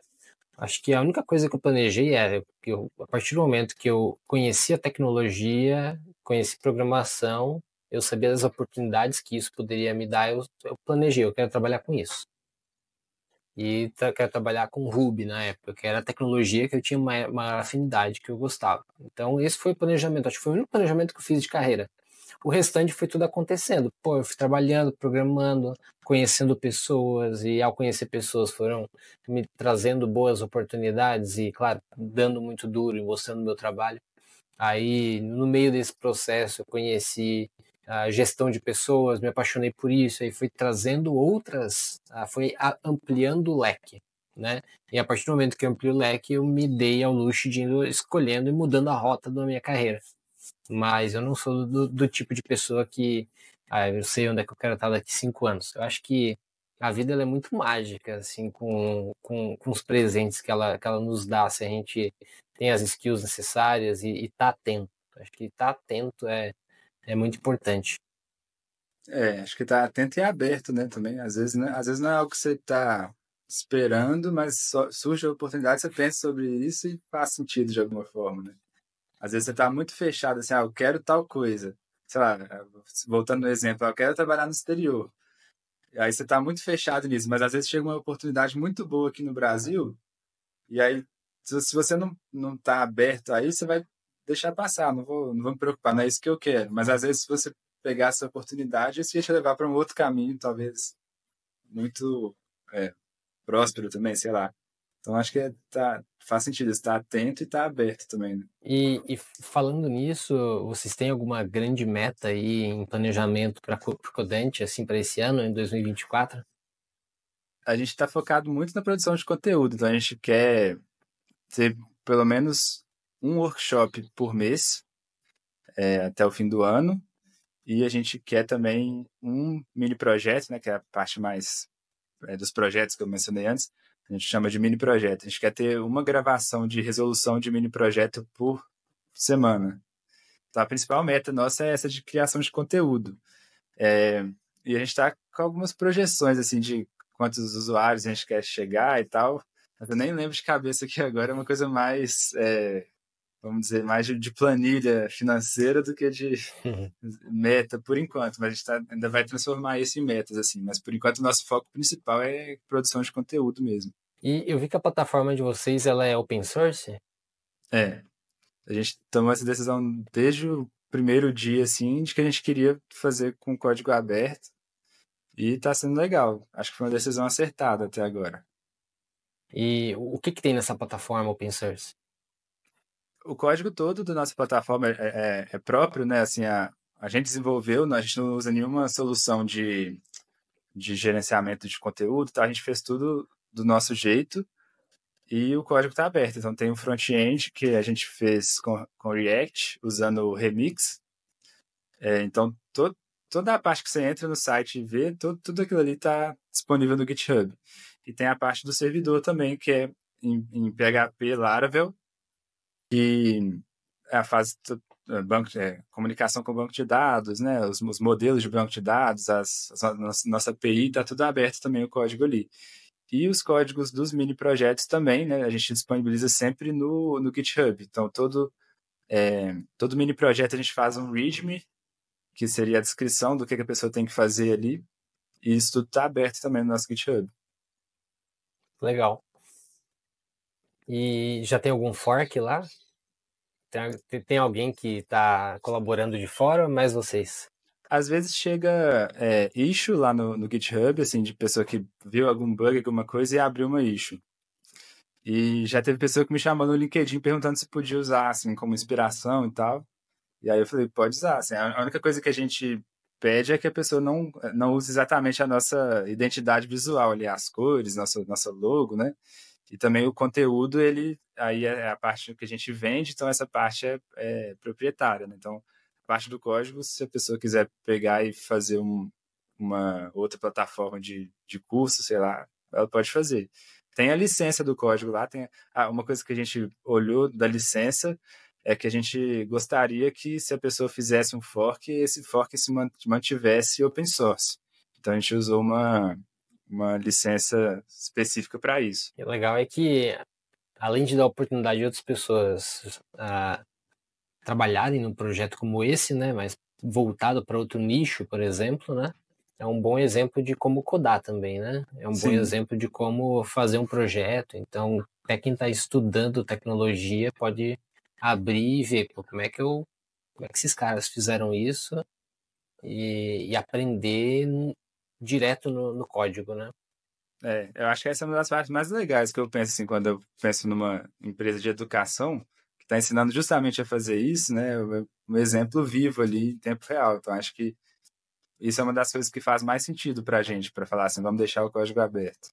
Acho que a única coisa que eu planejei é que eu, a partir do momento que eu conheci a tecnologia, conheci programação, eu sabia das oportunidades que isso poderia me dar, eu, eu planejei, eu quero trabalhar com isso. E tra quero trabalhar com Ruby na época, que era a tecnologia que eu tinha uma afinidade, que eu gostava. Então, esse foi o planejamento, acho que foi o único planejamento que eu fiz de carreira. O restante foi tudo acontecendo. Pô, eu fui trabalhando, programando, conhecendo pessoas e ao conhecer pessoas foram me trazendo boas oportunidades e, claro, dando muito duro e mostrando meu trabalho. Aí, no meio desse processo, eu conheci a gestão de pessoas, me apaixonei por isso, aí fui trazendo outras, ah, foi ampliando o leque, né? E a partir do momento que eu ampliei o leque, eu me dei ao luxo de ir escolhendo e mudando a rota da minha carreira mas eu não sou do, do tipo de pessoa que ah, eu sei onde é que eu quero estar daqui cinco anos. Eu acho que a vida é muito mágica, assim, com, com, com os presentes que ela, que ela nos dá, se a gente tem as skills necessárias e, está atento. Acho que tá atento é, é muito importante. É, acho que tá atento e aberto, né, também. Às vezes, né, às vezes não é algo que você está esperando, mas surge a oportunidade, você pensa sobre isso e faz sentido de alguma forma, né? Às vezes você tá muito fechado, assim, ah, eu quero tal coisa. Sei lá, voltando no exemplo, ah, eu quero trabalhar no exterior. Aí você tá muito fechado nisso, mas às vezes chega uma oportunidade muito boa aqui no Brasil, e aí, se você não, não tá aberto aí, você vai deixar passar, não vou, não vou me preocupar, não é isso que eu quero. Mas às vezes, se você pegar essa oportunidade, isso ia te levar para um outro caminho, talvez muito é, próspero também, sei lá. Então acho que é, tá, faz sentido estar atento e estar aberto também. Né? E, e, falando nisso, vocês têm alguma grande meta aí em planejamento para o Codente, assim, para esse ano, em 2024? A gente está focado muito na produção de conteúdo, então a gente quer ter pelo menos um workshop por mês é, até o fim do ano. E a gente quer também um mini projeto, né, que é a parte mais é, dos projetos que eu mencionei antes, a gente chama de mini projeto. A gente quer ter uma gravação de resolução de mini projeto por semana. Então, a principal meta nossa é essa de criação de conteúdo. É, e a gente está com algumas projeções assim de quantos usuários a gente quer chegar e tal. Eu nem lembro de cabeça aqui agora, é uma coisa mais é, vamos dizer, mais de planilha financeira do que de <laughs> meta por enquanto, mas a gente tá, ainda vai transformar isso em metas, assim, mas por enquanto o nosso foco principal é produção de conteúdo mesmo. E eu vi que a plataforma de vocês, ela é open source? É, a gente tomou essa decisão desde o primeiro dia, assim, de que a gente queria fazer com código aberto, e tá sendo legal, acho que foi uma decisão acertada até agora. E o que, que tem nessa plataforma open source? O código todo da nossa plataforma é, é, é, próprio, né? Assim, a, a gente desenvolveu, a gente não usa nenhuma solução de, de gerenciamento de conteúdo, tá? A gente fez tudo do nosso jeito e o código está aberto. Então tem um front-end que a gente fez com, com React, usando o Remix. É, então to, toda a parte que você entra no site e vê, todo, tudo aquilo ali está disponível no GitHub. E tem a parte do servidor também, que é em, em PHP Laravel, que é a fase banco é, comunicação com o banco de dados, né, os, os modelos de banco de dados, as, as, nossa, nossa API está tudo aberto também o código ali. E os códigos dos mini projetos também, né? A gente disponibiliza sempre no, no GitHub. Então, todo, é, todo mini projeto a gente faz um README, que seria a descrição do que, que a pessoa tem que fazer ali. E isso tudo está aberto também no nosso GitHub. Legal. E já tem algum fork lá? Tem, tem alguém que está colaborando de fora ou mais vocês? Às vezes chega é, issue lá no, no GitHub, assim, de pessoa que viu algum bug, alguma coisa e abriu uma issue. E já teve pessoa que me chamou no LinkedIn perguntando se podia usar, assim, como inspiração e tal. E aí eu falei, pode usar. Assim, a única coisa que a gente pede é que a pessoa não, não use exatamente a nossa identidade visual ali, as cores, nosso, nosso logo, né? E também o conteúdo, ele aí é a parte que a gente vende, então essa parte é, é proprietária, né? Então, a parte do código, se a pessoa quiser pegar e fazer um, uma outra plataforma de, de curso, sei lá, ela pode fazer. Tem a licença do código lá, tem ah, uma coisa que a gente olhou da licença é que a gente gostaria que se a pessoa fizesse um fork, esse fork se mantivesse open source. Então a gente usou uma, uma licença específica para isso. O legal é que, além de dar oportunidade de outras pessoas uh, trabalharem num projeto como esse, né, mas voltado para outro nicho, por exemplo, né, é um bom exemplo de como codar também, né? É um Sim. bom exemplo de como fazer um projeto. Então, até quem está estudando tecnologia pode abrir e ver pô, como é que eu, como é que esses caras fizeram isso e, e aprender direto no, no código, né? É, eu acho que essa é uma das partes mais legais que eu penso assim, quando eu penso numa empresa de educação que está ensinando justamente a fazer isso, né? Um exemplo vivo ali em tempo real. Então, acho que isso é uma das coisas que faz mais sentido para a gente, para falar assim, vamos deixar o código aberto.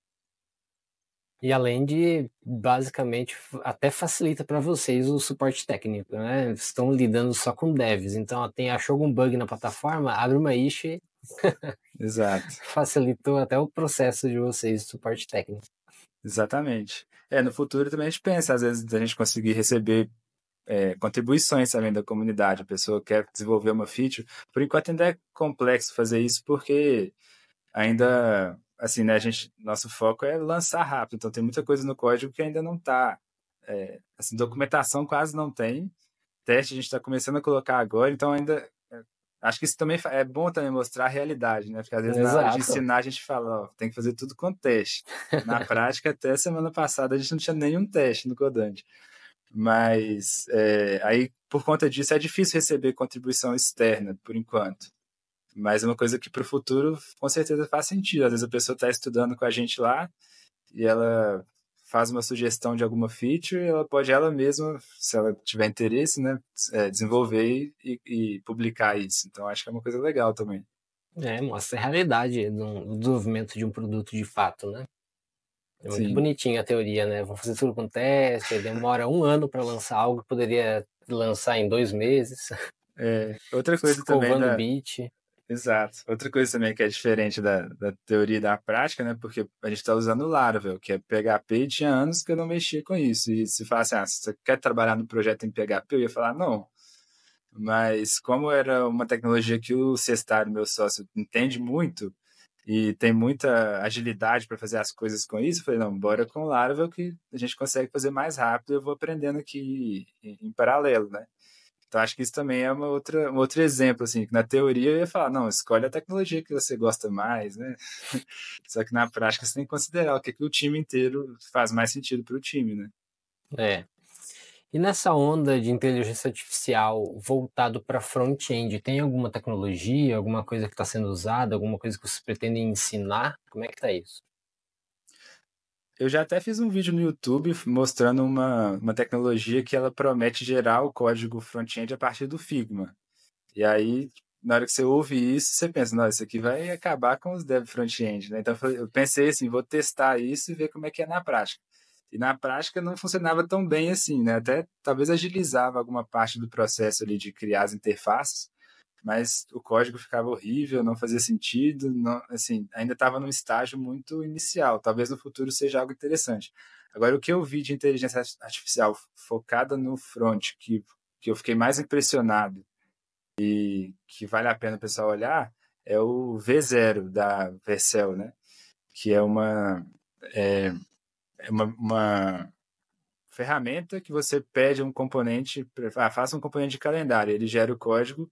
E além de, basicamente, até facilita para vocês o suporte técnico, né? Estão lidando só com devs, então tem achou algum bug na plataforma, abre uma issue Exato. <laughs> Facilitou até o processo de vocês de suporte técnico. Exatamente. É, no futuro também a gente pensa, às vezes, a gente conseguir receber é, contribuições também da comunidade. A pessoa quer desenvolver uma feature. Por enquanto ainda é complexo fazer isso porque ainda, assim, né, a gente, nosso foco é lançar rápido. Então tem muita coisa no código que ainda não está, é, assim, documentação quase não tem. Teste a gente está começando a colocar agora, então ainda Acho que isso também é bom também mostrar a realidade, né? Porque às vezes Exato. na hora de ensinar a gente fala, ó, tem que fazer tudo com teste. Na <laughs> prática, até semana passada a gente não tinha nenhum teste no Codante. Mas é, aí, por conta disso, é difícil receber contribuição externa, por enquanto. Mas é uma coisa que para o futuro, com certeza, faz sentido. Às vezes a pessoa está estudando com a gente lá e ela faz uma sugestão de alguma feature, ela pode ela mesma, se ela tiver interesse, né, é, desenvolver e, e, publicar isso. Então acho que é uma coisa legal também. É, mostra a realidade do desenvolvimento de um produto de fato, né? É muito Sim. bonitinho a teoria, né? Vou fazer tudo com teste, demora um ano para lançar algo que poderia lançar em dois meses. É, outra coisa <laughs> também da, beat. Exato. Outra coisa também que é diferente da, da teoria e da prática, né? Porque a gente está usando o Laravel, que é PHP, e tinha anos que eu não mexia com isso. E se fala assim, ah, você quer trabalhar no projeto em PHP? Eu ia falar, não. Mas como era uma tecnologia que o Cestário, meu sócio, entende muito e tem muita agilidade para fazer as coisas com isso, eu falei, não, bora com o Laravel que a gente consegue fazer mais rápido, eu vou aprendendo aqui em paralelo, né? Então acho que isso também é uma outra, um outro exemplo, assim, que na teoria eu ia falar, não, escolhe a tecnologia que você gosta mais, né? <laughs> Só que na prática você tem que considerar o que, que o time inteiro faz mais sentido para o time, né? É. E nessa onda de inteligência artificial voltado para front-end, tem alguma tecnologia, alguma coisa que está sendo usada, alguma coisa que você pretende ensinar? Como é que está isso? Eu já até fiz um vídeo no YouTube mostrando uma, uma tecnologia que ela promete gerar o código front-end a partir do Figma. E aí, na hora que você ouve isso, você pensa, nossa, isso aqui vai acabar com os dev front-end, né? Então eu pensei assim, vou testar isso e ver como é que é na prática. E na prática não funcionava tão bem assim, né? Até talvez agilizava alguma parte do processo ali de criar as interfaces, mas o código ficava horrível, não fazia sentido, não, assim, ainda estava num estágio muito inicial. Talvez no futuro seja algo interessante. Agora, o que eu vi de inteligência artificial focada no front, que, que eu fiquei mais impressionado e que vale a pena o pessoal olhar, é o V0 da Vercel, né? Que é uma é, é uma, uma, ferramenta que você pede um componente, ah, faça um componente de calendário, ele gera o código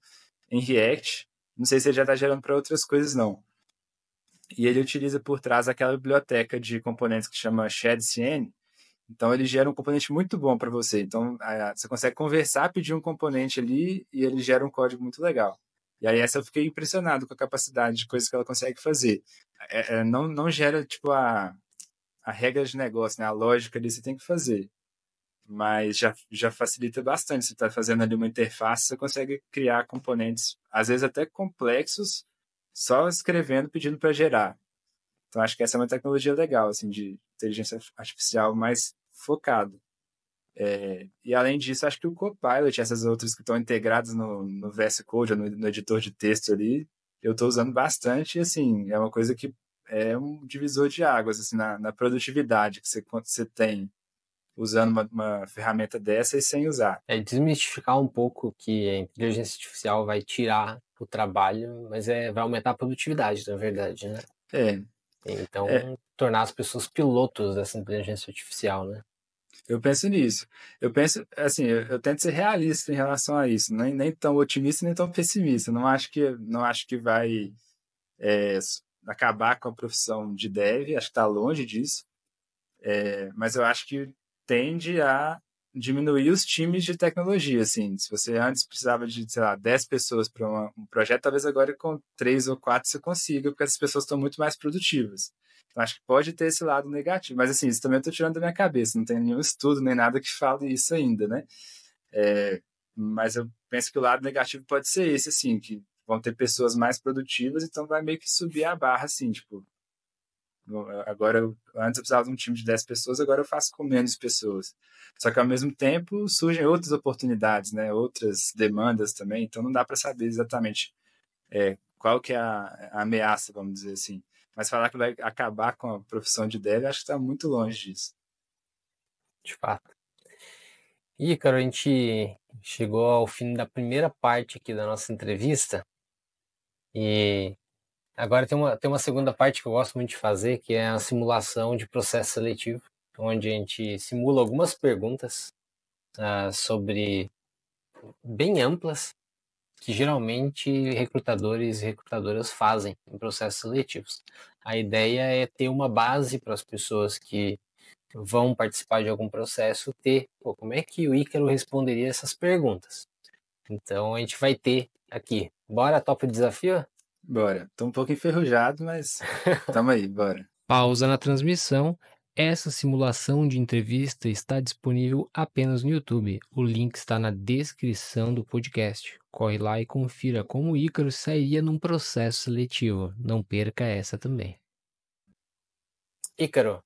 em React. Não sei se ele já está gerando para outras coisas, não. E ele utiliza por trás aquela biblioteca de componentes que chama ShadCN. Então ele gera um componente muito bom para você. Então você consegue conversar, pedir um componente ali e ele gera um código muito legal. E aí essa eu fiquei impressionado com a capacidade de coisas que ela consegue fazer. É, é, não, não gera tipo a, a regra de negócio, né? a lógica ali você tem que fazer. Mas já, já facilita bastante. Você está fazendo ali uma interface, você consegue criar componentes, às vezes até complexos, só escrevendo, pedindo para gerar. Então acho que essa é uma tecnologia legal, assim, de inteligência artificial mais focado. É, e além disso, acho que o Copilot, essas outras que estão integradas no, no VS Code, no, no editor de texto ali, eu estou usando bastante, assim, é uma coisa que é um divisor de águas, assim, na, na produtividade que você, você tem usando uma, uma, ferramenta dessa e sem usar. É desmistificar um pouco que a inteligência artificial vai tirar o trabalho, mas é, vai aumentar a produtividade, na verdade, né? É. Então, é. tornar as pessoas pilotos dessa inteligência artificial, né? Eu penso nisso. Eu penso, assim, eu, eu, tento ser realista em relação a isso, nem, nem tão otimista nem tão pessimista. Não acho que, não acho que vai é, acabar com a profissão de dev, acho que está longe disso. É, mas eu acho que tende a diminuir os times de tecnologia, assim. Se você antes precisava de, sei lá, 10 pessoas para um projeto, talvez agora com 3 ou 4 você consiga, porque as pessoas estão muito mais produtivas. Então, acho que pode ter esse lado negativo. Mas, assim, isso também eu estou tirando da minha cabeça. Não tem nenhum estudo nem nada que fale isso ainda, né? É, mas eu penso que o lado negativo pode ser esse, assim, que vão ter pessoas mais produtivas, então vai meio que subir a barra, assim, tipo, Agora, antes eu precisava de um time de 10 pessoas, agora eu faço com menos pessoas. Só que ao mesmo tempo surgem outras oportunidades, né? outras demandas também, então não dá para saber exatamente é, qual que é a, a, ameaça, vamos dizer assim. Mas falar que vai acabar com a profissão de dev, acho que está muito longe disso. De fato. E, cara, a gente chegou ao fim da primeira parte aqui da nossa entrevista. E Agora tem uma, tem uma segunda parte que eu gosto muito de fazer, que é a simulação de processo seletivo, onde a gente simula algumas perguntas uh, sobre bem amplas que geralmente recrutadores e recrutadoras fazem em processos seletivos. A ideia é ter uma base para as pessoas que vão participar de algum processo ter, pô, como é que o Ícaro responderia essas perguntas? Então a gente vai ter aqui. Bora, topa o desafio? Bora. Tô um pouco enferrujado, mas tamo aí, bora. <laughs> Pausa na transmissão. Essa simulação de entrevista está disponível apenas no YouTube. O link está na descrição do podcast. Corre lá e confira como o Ícaro sairia num processo seletivo. Não perca essa também. Ícaro,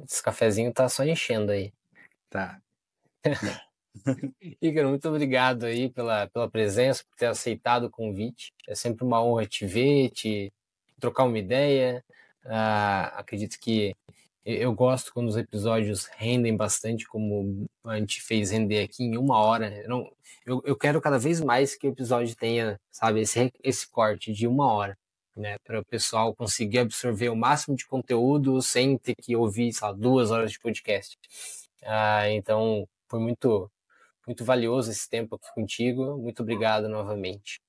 esse cafezinho tá só enchendo aí. Tá. <laughs> Igor, muito obrigado aí pela, pela presença, por ter aceitado o convite. É sempre uma honra te ver, te trocar uma ideia. Uh, acredito que eu gosto quando os episódios rendem bastante, como a gente fez render aqui em uma hora. Eu, não, eu, eu quero cada vez mais que o episódio tenha, sabe, esse, esse corte de uma hora, né, para o pessoal conseguir absorver o máximo de conteúdo sem ter que ouvir, sei lá, duas horas de podcast. Uh, então, foi muito muito valioso esse tempo aqui contigo. Muito obrigado novamente.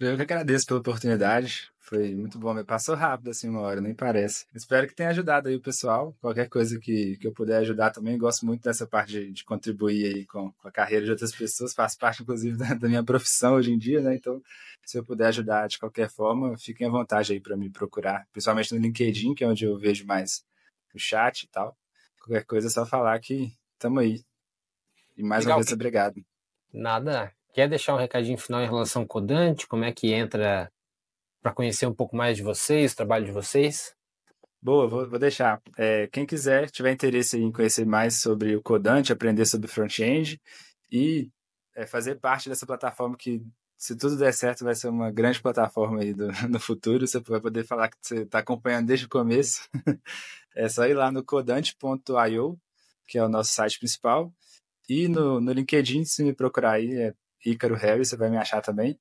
Eu que agradeço pela oportunidade. Foi muito bom. Passou rápido assim uma hora, nem parece. Espero que tenha ajudado aí o pessoal. Qualquer coisa que, que eu puder ajudar também. Gosto muito dessa parte de, de contribuir aí com, com, a carreira de outras pessoas. Faço parte, inclusive, <laughs> da, da, minha profissão hoje em dia, né? Então, se eu puder ajudar de qualquer forma, fiquem à vontade aí para me procurar. Principalmente no LinkedIn, que é onde eu vejo mais o chat e tal. Qualquer coisa é só falar que estamos aí. E mais Legal. uma vez, obrigado. Nada. Quer deixar um recadinho final em relação ao Codante? Como é que entra para conhecer um pouco mais de vocês, o trabalho de vocês? Boa, vou, vou deixar. É, quem quiser, tiver interesse em conhecer mais sobre o Codante, aprender sobre front-end e é, fazer parte dessa plataforma que, se tudo der certo, vai ser uma grande plataforma aí do, <laughs> no futuro. Você vai poder falar que você está acompanhando desde o começo. <laughs> é só ir lá no codante.io, que é o nosso site principal, e no, no LinkedIn, se me procurar aí, é Ícaro Harry, você vai me achar também.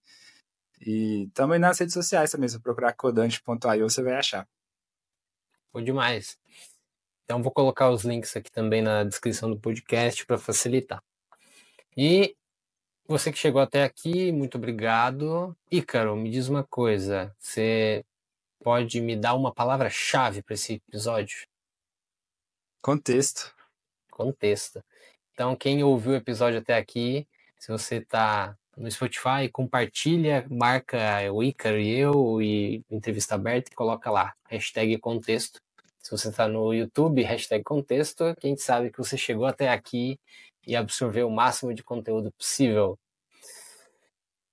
E também nas redes sociais também, se procurar codante.io, você vai achar. Foi demais. Então vou colocar os links aqui também na descrição do podcast para facilitar. E você que chegou até aqui, muito obrigado. Ícaro, me diz uma coisa, você pode me dar uma palavra-chave para esse episódio? Contexto. Contexto. Então, quem ouviu o episódio até aqui, se você está no Spotify, compartilha, marca o Ícaro e eu e entrevista aberta e coloca lá, hashtag contexto. Se você está no YouTube, hashtag contexto, quem sabe que você chegou até aqui e absorveu o máximo de conteúdo possível.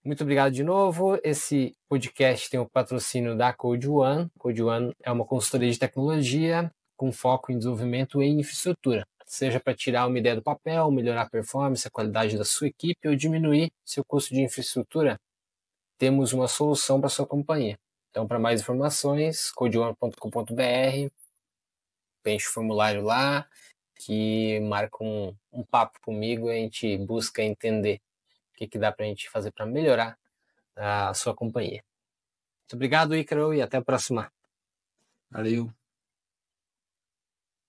Muito obrigado de novo. Esse podcast tem o patrocínio da Code One. Code One é uma consultoria de tecnologia com foco em desenvolvimento e infraestrutura seja para tirar uma ideia do papel, melhorar a performance, a qualidade da sua equipe ou diminuir seu custo de infraestrutura, temos uma solução para sua companhia. Então, para mais informações, codeone.com.br, preenche o formulário lá, que marca um, um papo comigo e a gente busca entender o que, que dá para a gente fazer para melhorar a sua companhia. Muito obrigado, Icaro, e até a próxima. Valeu.